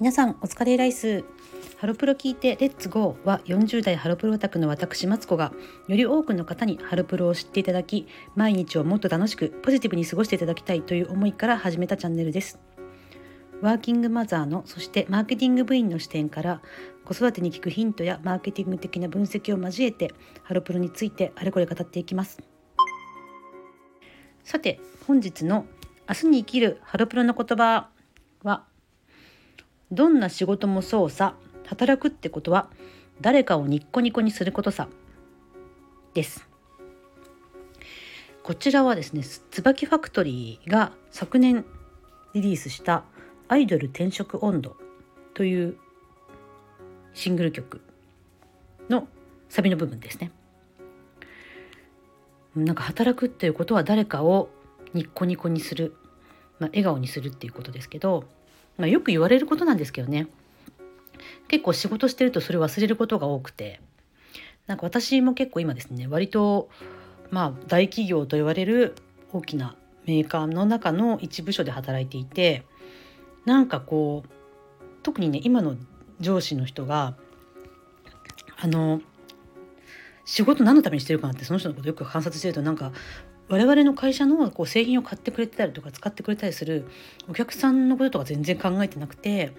皆さんお疲れライス。ハロプロ聞いてレッツゴーは40代ハロプロオタクの私マツコがより多くの方にハロプロを知っていただき毎日をもっと楽しくポジティブに過ごしていただきたいという思いから始めたチャンネルです。ワーキングマザーのそしてマーケティング部員の視点から子育てに聞くヒントやマーケティング的な分析を交えてハロプロについてあれこれ語っていきます。さて本日の明日に生きるハロプロの言葉はどんな仕事もそうさ。働くってことは誰かをニッコニコにすることさ。です。こちらはですね椿ファクトリーが昨年リリースした「アイドル転職温度」というシングル曲のサビの部分ですね。なんか働くっていうことは誰かをニッコニコにする、まあ、笑顔にするっていうことですけどまあ、よく言われることなんですけどね。結構仕事してるとそれ忘れることが多くて。なんか私も結構今ですね割とまあ大企業と言われる大きなメーカーの中の一部署で働いていてなんかこう特にね今の上司の人があの仕事何のためにしてるかなってその人のことよく観察してるとなんか我々の会社のこう製品を買ってくれてたりとか使ってくれたりするお客さんのこととか全然考えてなくて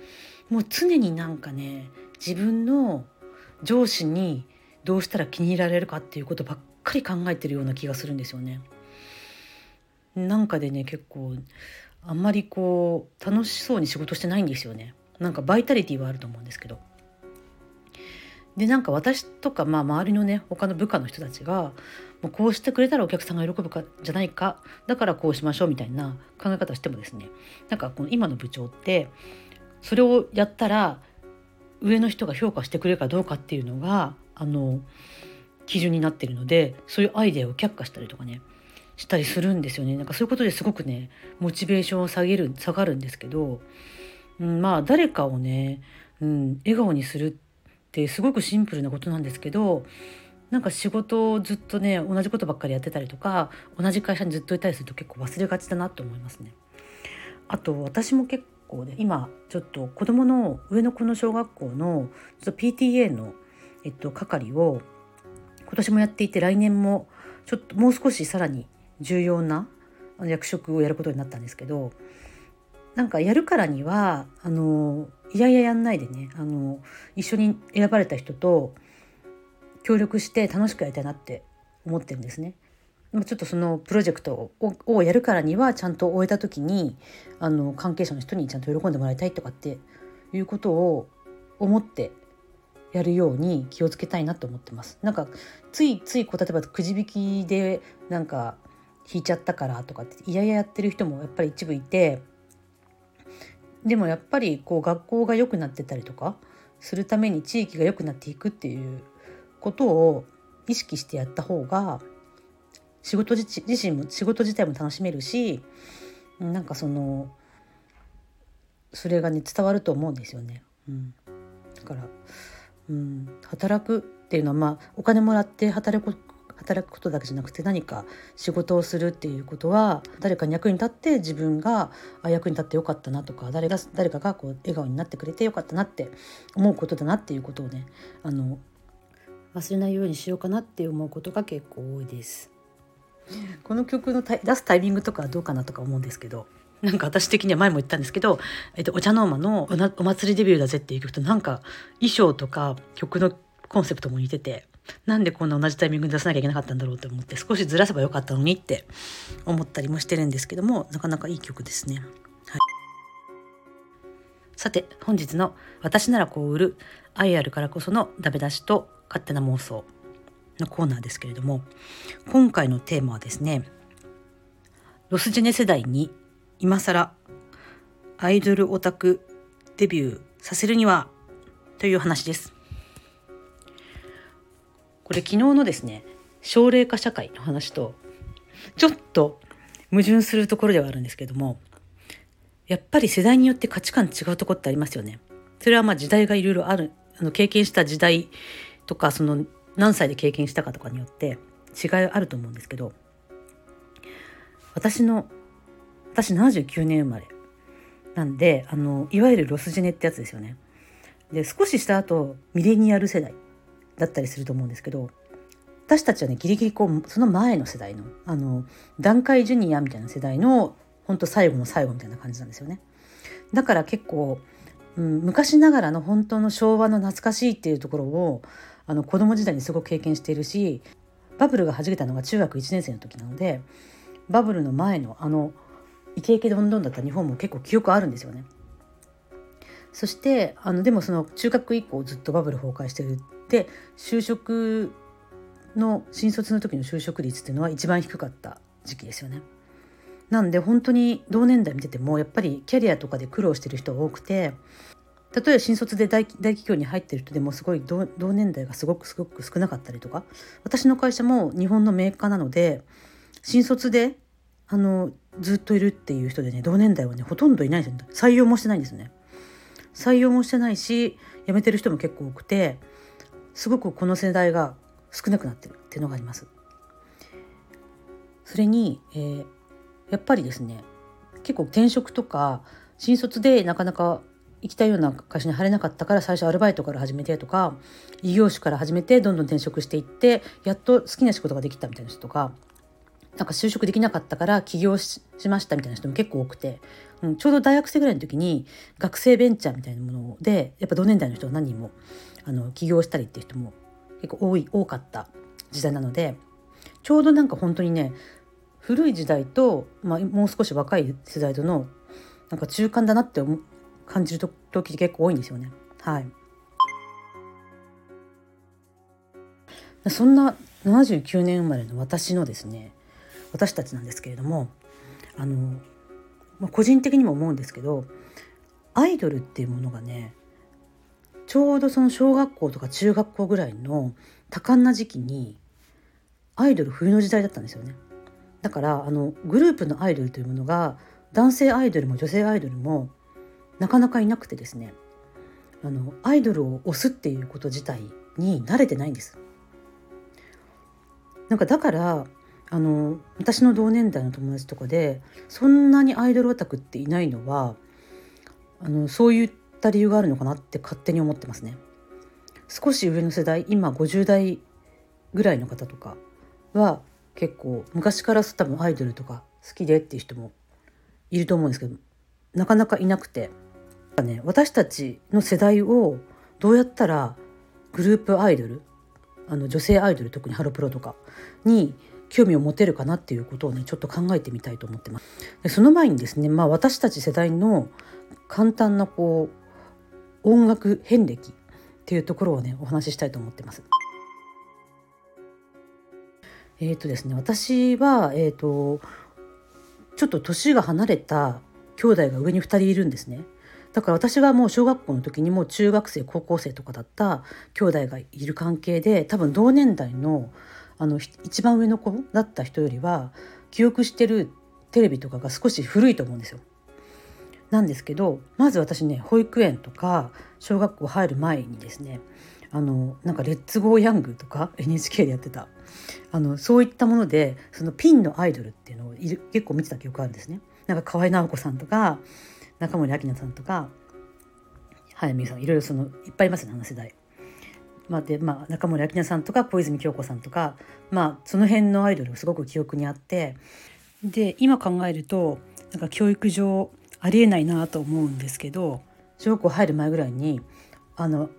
もう常になんかね自分の上司にどうしたら気に入られるかっていうことばっかり考えてるような気がするんですよね。なんかでね結構あんまりこう楽しそうに仕事してないんですよね。なんかバイタリティはあると思うんですけど。でなんか私とかまあ周りのね他の部下の人たちがこうしてくれたらお客さんが喜ぶかじゃないか。だからこうしましょうみたいな考え方をしてもですね。なんかこの今の部長ってそれをやったら上の人が評価してくれるかどうかっていうのがあの基準になってるのでそういうアイデアを却下したりとかねしたりするんですよね。なんかそういうことですごくねモチベーションを下げる下がるんですけど、うん、まあ誰かをね、うん、笑顔にするってすごくシンプルなことなんですけどなんか仕事をずっとね同じことばっかりやってたりとか同じ会社にずっといたりすると結構忘れがちだなと思いますね。あと私も結構ね今ちょっと子供の上の子の小学校のちょっと PTA の、えっと、係を今年もやっていて来年もちょっともう少しさらに重要な役職をやることになったんですけどなんかやるからにはあのいやいややんないでねあの一緒に選ばれた人と協力して楽しくやりたいなって思ってるんですね。ちょっとそのプロジェクトをやるからにはちゃんと終えた時にあの関係者の人にちゃんと喜んでもらいたいとかっていうことを思ってやるように気をつけたいなと思ってます。なんかついついこう例えばくじ引きでなんか引いちゃったからとかっていやいややってる人もやっぱり一部いてでもやっぱりこう学校が良くなってたりとかするために地域が良くなっていくっていうことを意識してやった方が仕事自身も仕事自体も楽しめるしなんかそのそれがね伝わると思うんですよね。うん、だから、うん、働くっていうのはまあお金もらって働く働くことだけじゃなくて何か仕事をするっていうことは誰かに役に立って自分があ役に立ってよかったなとか誰が誰かがこう笑顔になってくれてよかったなって思うことだなっていうことをねあの忘れないようにしようかなって思うことが結構多いです。この曲の出すタイミングとかどうかなとか思うんですけどなんか私的には前も言ったんですけど「えっと、お茶の間のお祭りデビューだぜ」っていう曲となんか衣装とか曲のコンセプトも似ててなんでこんな同じタイミングで出さなきゃいけなかったんだろうと思って少しずらせばよかったのにって思ったりもしてるんですけどもなかなかいい曲ですね。はい、さて本日の「私ならこう売る愛あるからこそのダメ出しと勝手な妄想のコーナーですけれども今回のテーマはですねロスジェネ世代に今更アイドルオタクデビューさせるにはという話です。これ昨日のですね奨励化社会の話とちょっと矛盾するところではあるんですけどもやっぱり世代によって価値観違うとこってありますよね。それはまあ時代がいろいろあるあの経験した時代とかその何歳で経験したかとかによって違いあると思うんですけど私の私79年生まれなんであのいわゆるロスジェネってやつですよね。で少しした後ミレニアル世代だったりすると思うんですけど私たちはねギリギリこうその前の世代のあの段階ジュニアみたいな世代の本当最後の最後みたいな感じなんですよね。だから結構、うん、昔ながらの本当の昭和の懐かしいっていうところをあの子供時代にすごく経験しているしバブルが弾けたのが中学1年生の時なのでバブルの前のあのイケイケどんどんだった日本も結構記憶あるんですよね。そしてあのでもその中学以降ずっとバブル崩壊してるで就職の新卒の時の就職率っていうのは一番低かった時期ですよね。なんで本当に同年代見ててもやっぱりキャリアとかで苦労してる人が多くて例えば新卒で大企業に入ってる人でもすごい同年代がすごくすごく少なかったりとか私の会社も日本のメーカーなので新卒であのずっといるっていう人でね同年代はねほとんどいないですよ。採用もしてないんですね。採用もしてないし辞めてる人も結構多くてすごくこの世代が少なくなってるっていうのがあります。それに、えー、やっぱりですね結構転職とか新卒でなかなか行きたいような会社に入れなかったから最初アルバイトから始めてとか異業種から始めてどんどん転職していってやっと好きな仕事ができたみたいな人とかなんか就職できなかったから起業しましたみたいな人も結構多くて、うん、ちょうど大学生ぐらいの時に学生ベンチャーみたいなものでやっぱ同年代の人が何人もあの起業したりっていう人も結構多い多かった時代なのでちょうどなんか本当にね古い時代と、まあ、もう少し若い世代とのなんか中間だなって感じる時結構多いんですよね。はい、そんな79年生まれの私のですね私たちなんですけれどもあの、まあ、個人的にも思うんですけどアイドルっていうものがねちょうどその小学校とか中学校ぐらいの多感な時期にアイドル冬の時代だったんですよね。だからあのグループのアイドルというものが男性アイドルも女性アイドルもなかなかいなくてですねあのアイドルを推すっていうこと自体に慣れてないんです。なんかだからあの私の同年代の友達とかでそんなにアイドルオタクっていないのはあのそういった理由があるのかなって勝手に思ってますね。少し上の世代今50代ぐらいの方とかは結構昔から多分アイドルとか好きでっていう人もいると思うんですけどなかなかいなくて、ね、私たちの世代をどうやったらグループアイドルあの女性アイドル特にハロプロとかに興味を持てるかなっていうことをねちょっと考えてみたいと思ってます。でその前にですね、まあ、私たち世代の簡単なこう音楽遍歴っていうところをねお話ししたいと思ってます。え、ー、とですね私は、えーと、ちょっと年が離れた兄弟が上に2人いるんですね。だから私がもう小学校の時にもう中学生高校生とかだった兄弟がいる関係で多分同年代のあの一番上の子だった人よりは記憶してるテレビとかが少し古いと思うんですよ。なんですけどまず私ね保育園とか小学校入る前にですねあのなんか「レッツゴーヤング」とか NHK でやってたあのそういったものでそのピンのアイドルっていうのを結構見てた記憶あるんですね。なんか河合直子さんとか中森明菜さんとか早見さんいろいろそのいっぱいいますねあの世代。まあ、で、まあ、中森明菜さんとか小泉京子さんとか、まあ、その辺のアイドルがすごく記憶にあってで今考えるとなんか教育上ありえないなと思うんですけど小学校入る前ぐらいにあの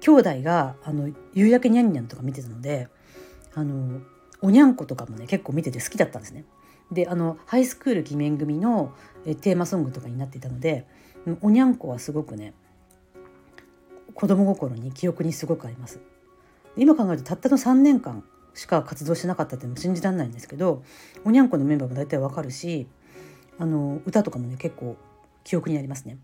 兄弟があの夕焼けにゃんにゃんとか見てたのであのおにゃんことかもね結構見てて好きだったんですね。であのハイスクール偽面組のテーマソングとかになっていたのでおにゃんこはすごくね子供心に記憶にすごくあります。今考えるとたったの3年間しか活動しなかったっても信じられないんですけどおにゃんこのメンバーも大体わかるしあの歌とかもね結構記憶にありますね。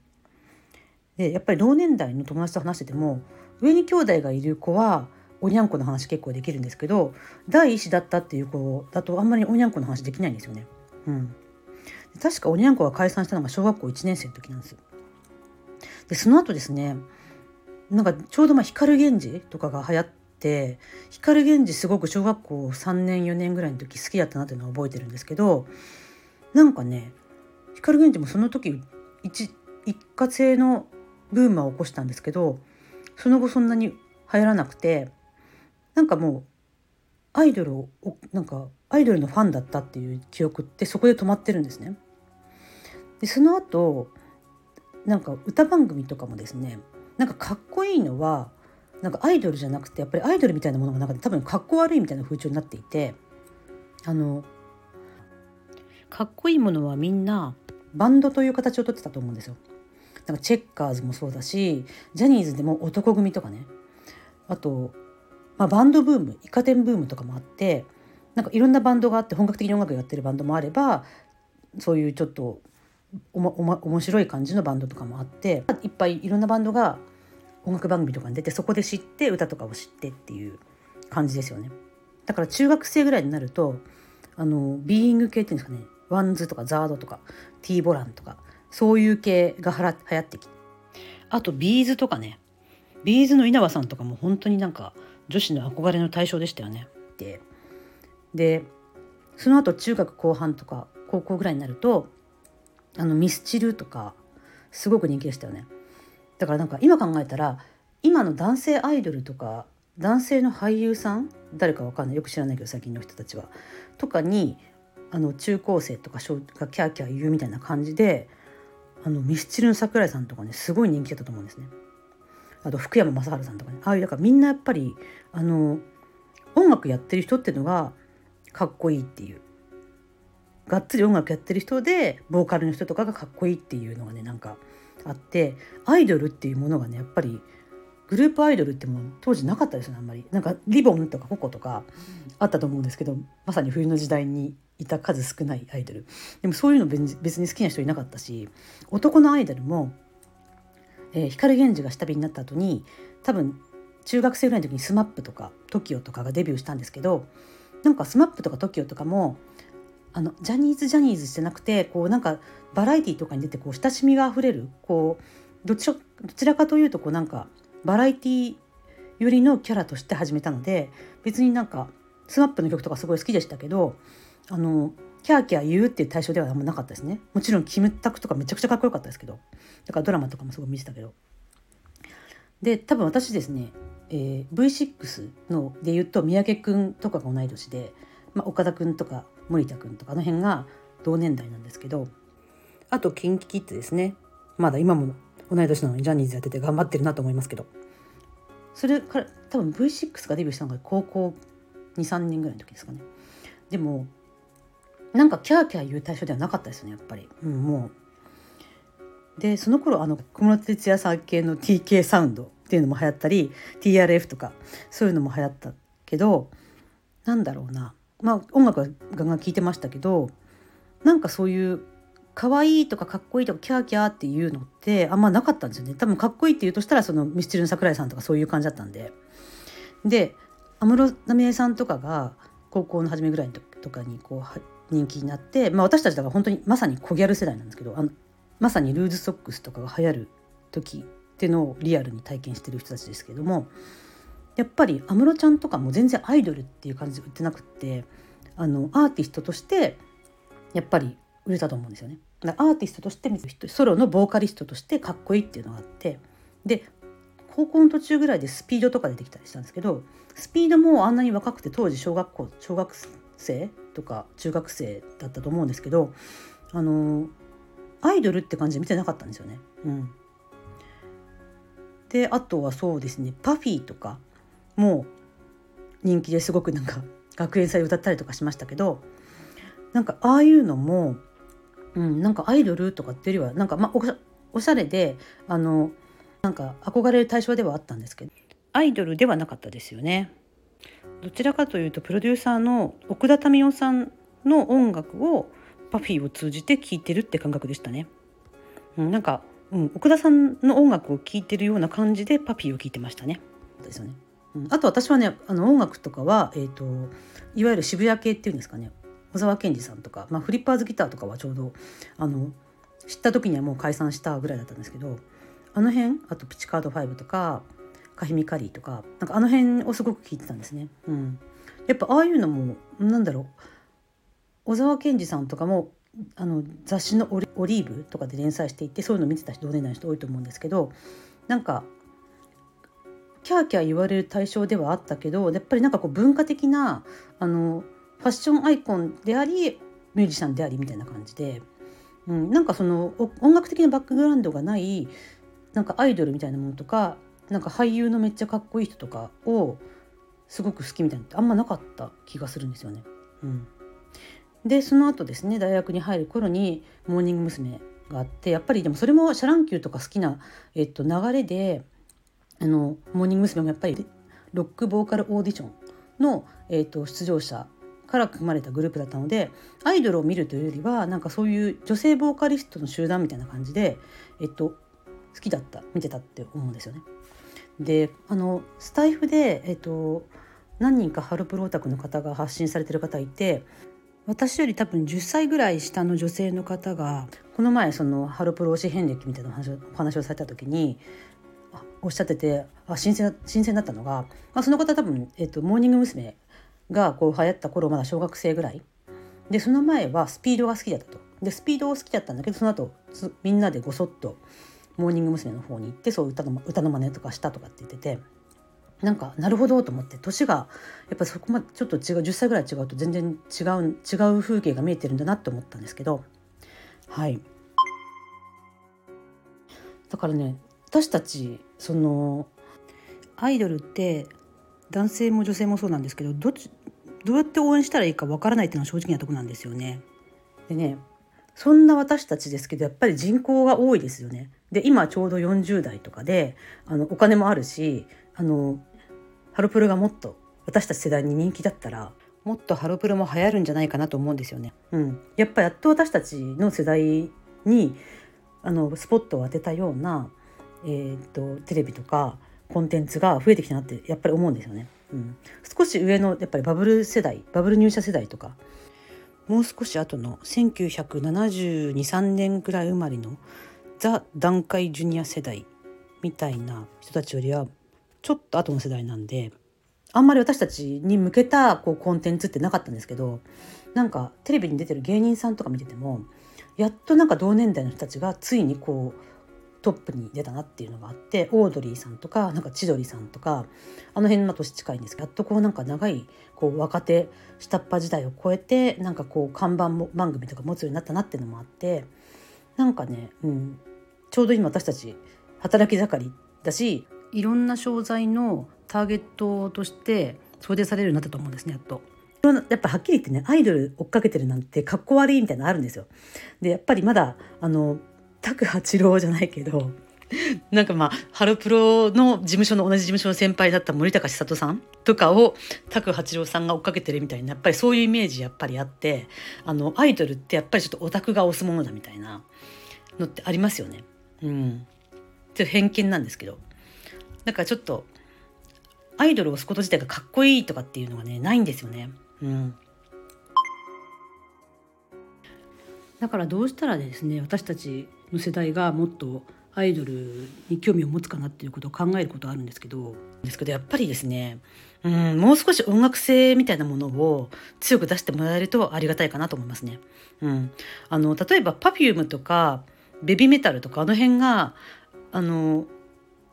でやっぱり同年代の友達と話してても上に兄弟がいる子はおにゃんこの話結構できるんですけど第一子だったっていう子だとあんまりおにゃんこの話できないんですよね。うん、確かおにゃんこが解散したのが小学校1年生の時なんです。でその後ですねなんかちょうどまあ光源氏とかが流行って光源氏すごく小学校3年4年ぐらいの時好きだったなっていうのは覚えてるんですけどなんかね光源氏もその時一一過性のブームは起こしたんですけどその後そんなに流行らなくてなんかもうアイドルをなんかアイドルのファンだったっていう記憶ってそこで止まってるんですね。でその後なんか歌番組とかもですねなんかかっこいいのはなんかアイドルじゃなくてやっぱりアイドルみたいなものがなんか多分かっこ悪いみたいな風潮になっていてあのかっこいいものはみんなバンドという形をとってたと思うんですよ。なんかチェッカーズもそうだしジャニーズでも男組とかねあと、まあ、バンドブームイカ天ブームとかもあってなんかいろんなバンドがあって本格的に音楽やってるバンドもあればそういうちょっとおもおも面白い感じのバンドとかもあっていっぱいいろんなバンドが音楽番組とかに出てそこで知って歌とかを知ってっていう感じですよね。だから中学生ぐらいになるとあのビーイング系っていうんですかね。 WANDS とか ZARD とか T-BOLAN とかそういう系がはら流行ってきて。あと B'z とかね。 B'z の稲葉さんとかも本当になんか女子の憧れの対象でしたよね。ででその後中学後半とか高校ぐらいになるとあのミスチルとかすごく人気でしたよね。だからなんか今考えたら今の男性アイドルとか男性の俳優さん誰かわかんないよく知らないけど最近の人たちはとかにあの中高生とか小がキャーキャー言うみたいな感じであのミスチルの桜井さんとかねすごい人気だったと思うんですね。あと福山雅治さんとかね。ああいうだからみんなやっぱりあの音楽やってる人っていうのがかっこいいっていう。がっつり音楽やってる人でボーカルの人とかがかっこいいっていうのがねなんかあってアイドルっていうものがねやっぱりグループアイドルっても当時なかったですよねあんまり。なんかリボンとかココとかあったと思うんですけどまさに冬の時代にいた数少ないアイドル。でもそういうの別に好きな人いなかったし男のアイドルも、えー、光源氏が下火になった後に多分中学生ぐらいの時に SMAP とか TOKIO とかがデビューしたんですけどなんか SMAP とか TOKIO とかもあのジャニーズジャニーズじゃなくてこうなんかバラエティーとかに出てこう親しみがあふれるこうどちらどちらかというとこうなんかバラエティー寄りのキャラとして始めたので別になんか SMAP の曲とかすごい好きでしたけどあのキャーキャー言うっていう対象ではあんまなかったですね。もちろんキムタクとかめちゃくちゃかっこよかったですけど。だからドラマとかもすごい見てたけど。で多分私ですね、えー、V6 ので言うと三宅君とかが同い年で、まあ、岡田君とか森田君とかあの辺が同年代なんですけど。あと KinKiKids ですね。まだ今も同い年なのにジャニーズやってて頑張ってるなと思いますけど。それから多分 V6 がデビューしたのが高校23年ぐらいの時ですかね。でもなんかキャーキャー言う対象ではなかったですねやっぱり、うん、もう。でその頃あの小室哲哉さん系の TK サウンドっていうのも流行ったり TRF とかそういうのも流行ったけどなんだろうな。まあ音楽はガンガン聴いてましたけどなんかそういう可愛いとかかっこいいとかキャーキャーっていうのってあんまなかったんですよね。多分かっこいいって言うとしたらそのミスチルの桜井さんとかそういう感じだったんで。で安室奈美恵さんとかが高校の初めぐらいのとかにこう人気になって、まあ、私たちだから本当にまさにコギャル世代なんですけどあのまさにルーズソックスとかが流行る時っていうのをリアルに体験してる人たちですけどもやっぱり安室ちゃんとかも全然アイドルっていう感じで売ってなくってあのアーティストとしてやっぱり売れたと思うんですよね。だアーティストとしてソロのボーカリストとしてかっこいいっていうのがあってで高校の途中ぐらいでスピードとか出てきたりしたんですけどスピードもあんなに若くて当時小学校小学生とか中学生だったと思うんですけどあのアイドルって感じで見てなかったんですよね。うん、であとはそうですねパフィーとかも人気ですごくなんか学園祭歌ったりとかしましたけどなんかああいうのも、うん、なんかアイドルとかっていうよりはなんかまあおしゃれであのなんか憧れる対象ではあったんですけどアイドルではなかったですよね。どちらかというとプロデューサーの奥田民生さんの音楽をパフィーを通じて聴いてるって感覚でしたね。うん、なんか、うん、奥田さんの音楽を聴いてるような感じでパフィーを聴いてましたね。ですよね。うん、あと私はねあの音楽とかは、えーと、いわゆる渋谷系っていうんですかね小沢健二さんとか、まあ、フリッパーズギターとかはちょうどあの知った時にはもう解散したぐらいだったんですけどあの辺あとピチカード5とかカヒミカリーとかなんかあの辺をすごく聞いてたんですね。うん、やっぱああいうのもなんだろう。小沢健二さんとかもあの雑誌のオリ「オリーブ」とかで連載していてそういうの見てた人同年代の人多いと思うんですけどなんかキャーキャー言われる対象ではあったけどやっぱりなんかこう文化的なあのファッションアイコンでありミュージシャンでありみたいな感じで、うん、なんかその音楽的なバックグラウンドがないなんかアイドルみたいなものとかなんか俳優のめっちゃかっこいい人とかをすごく好きみたいなってあんまなかった気がするんですよね。うん、でその後ですね大学に入る頃にモーニング娘。があってやっぱりでもそれもシャ乱Q とか好きな、えっと、流れであのモーニング娘。もやっぱりロックボーカルオーディションの、えっと、出場者から組まれたグループだったのでアイドルを見るというよりはなんかそういう女性ボーカリストの集団みたいな感じで、えっと、好きだった見てたって思うんですよね。であのスタイフで、えっと、何人かハロプロオタクの方が発信されてる方いて私より多分10歳ぐらい下の女性の方がこの前そのハロプロ推し遍歴みたいなお話をされた時におっしゃっててあ新鮮新鮮だったのが、あ、その方多分、えっと、モーニング娘。がこう流行った頃まだ小学生ぐらいでその前はスピードが好きだったとでスピードを好きだったんだけどその後みんなでごそっとモーニング娘。の方に行ってそう歌の歌の真似とかしたとかって言っててなんかなるほどと思って年がやっぱそこまでちょっと違う10歳ぐらい違うと全然違う違う風景が見えてるんだなって思ったんですけどはいだからね私たちそのアイドルって男性も女性もそうなんですけどどっちどうやって応援したらいいかわからないっていうのは正直なとこなんですよね。でねそんな私たちですけどやっぱり人口が多いですよね。で今ちょうど40代とかであのお金もあるしあのハロプロがもっと私たち世代に人気だったらもっとハロプロも流行るんじゃないかなと思うんですよね。うん、やっぱやっと私たちの世代にあのスポットを当てたような、えーと、テレビとかコンテンツが増えてきたなってやっぱり思うんですよね。うん、少し上のやっぱりバブル世代バブル入社世代とかもう少し後の1972,3年ぐらい生まれのザ・団塊ジュニア世代みたいな人たちよりはちょっと後の世代なんであんまり私たちに向けたこうコンテンツってなかったんですけどなんかテレビに出てる芸人さんとか見ててもやっとなんか同年代の人たちがついにこうトップに出たなっていうのがあってオードリーさんとかなんか千鳥さんとかあの辺の年近いんですけどやっとこうなんか長いこう若手下っ端時代を超えてなんかこう看板番組とか持つようになったなっていうのもあってなんかね、うん、ちょうど今私たち働き盛りだしいろんな商材のターゲットとして想定されるようになったと思うんですねやっと。やっぱはっきり言ってねアイドル追っかけてるなんてかっこ悪いみたいなのあるんですよ。でやっぱりまだあの拓八郎じゃないけど なんかまあハロプロの事務所の同じ事務所の先輩だった森高千里さんとかを拓八郎さんが追っかけてるみたいなやっぱりそういうイメージやっぱりあってあのアイドルってやっぱりちょっとオタクが推すものだみたいなのってありますよね。うん、ちょっと偏見なんですけど。だからちょっとアイドルを推すこと自体がかっこいいとかっていうのがねないんですよね。うん、だからどうしたらですね私たちの世代がもっとアイドルに興味を持つかなっていうことを考えることはあるんですけどですけどやっぱりですねうんもう少し音楽性みたいなものを強く出してもらえるとありがたいかなと思いますね。うん、あの例えば Perfume とかベビーメタルとかあの辺があの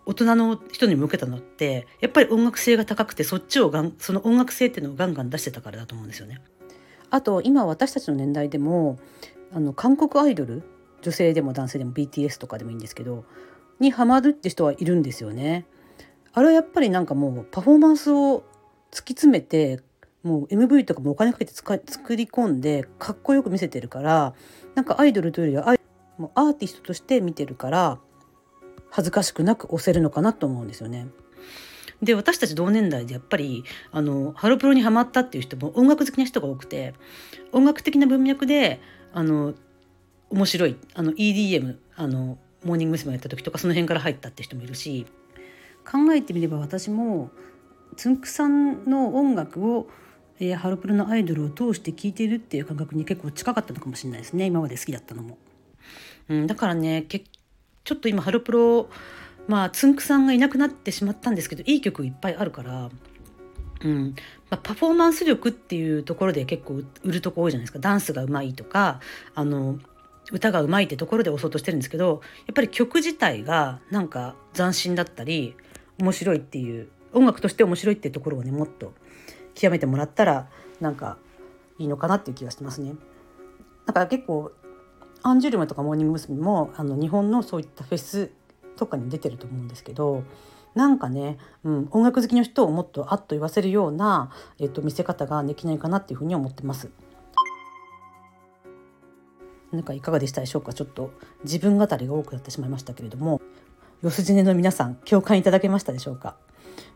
大人の人に向けたのってやっぱり音楽性が高くてそっちをがんその音楽性っていうのをガンガン出してたからだと思うんですよね。あと今私たちの年代でもあの韓国アイドル女性でも男性でも BTS とかでもいいんですけどにハマるって人はいるんですよね。あれはやっぱりなんかもうパフォーマンスを突き詰めてもう MV とかもお金かけて作り込んでかっこよく見せてるからなんかアイドルというよりはもうアーティストとして見てるから恥ずかしくなく押せるのかなと思うんですよね。で私たち同年代でやっぱりあのハロプロにハマったっていう人も音楽好きな人が多くて音楽的な文脈であの面白いあの EDM あのモーニング娘。やった時とかその辺から入ったって人もいるし考えてみれば私もつんくさんの音楽を、えー、ハロプロのアイドルを通して聴いてるっていう感覚に結構近かったのかもしれないですね今まで好きだったのも。うん、だからね結ちょっと今ハロプロまあつんくさんがいなくなってしまったんですけどいい曲いっぱいあるから、うん、まあ、パフォーマンス力っていうところで結構売るとこ多いじゃないですかダンスがうまいとかあの歌がうまいってところで押そうとしてるんですけどやっぱり曲自体がなんか斬新だったり面白いっていう音楽として面白いっていうところをねもっと極めてもらったらなんかいいのかなっていう気がしてますね。だから結構アンジュルムとかモーニング娘。もあの日本のそういったフェスとかに出てると思うんですけどなんかね、うん、音楽好きの人をもっとあっと言わせるような、えっと、見せ方ができないかなっていうふうに思ってます。なんかいかがでしたでしょうか？ちょっと自分語りが多くなってしまいましたけれども。四筋根の皆さん共感いただけましたでしょうか、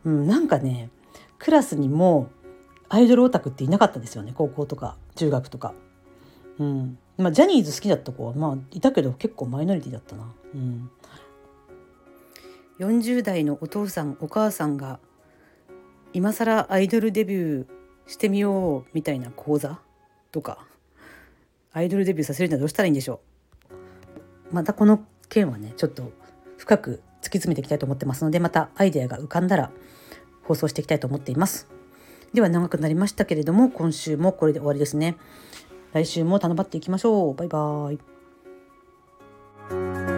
うん、なんかねクラスにもアイドルオタクっていなかったですよね高校とか中学とか。うん。まあ、ジャニーズ好きだった子はまあいたけど結構マイノリティだったな。うん、40代のお父さんお母さんが今更アイドルデビューしてみようみたいな講座とか。アイドルデビューさせるにはどうしたらいいんでしょう？またこの件はねちょっと深く突き詰めていきたいと思ってますのでまたアイデアが浮かんだら放送していきたいと思っています。では長くなりましたけれども今週もこれで終わりですね。来週も頼まっていきましょう。バイバーイ。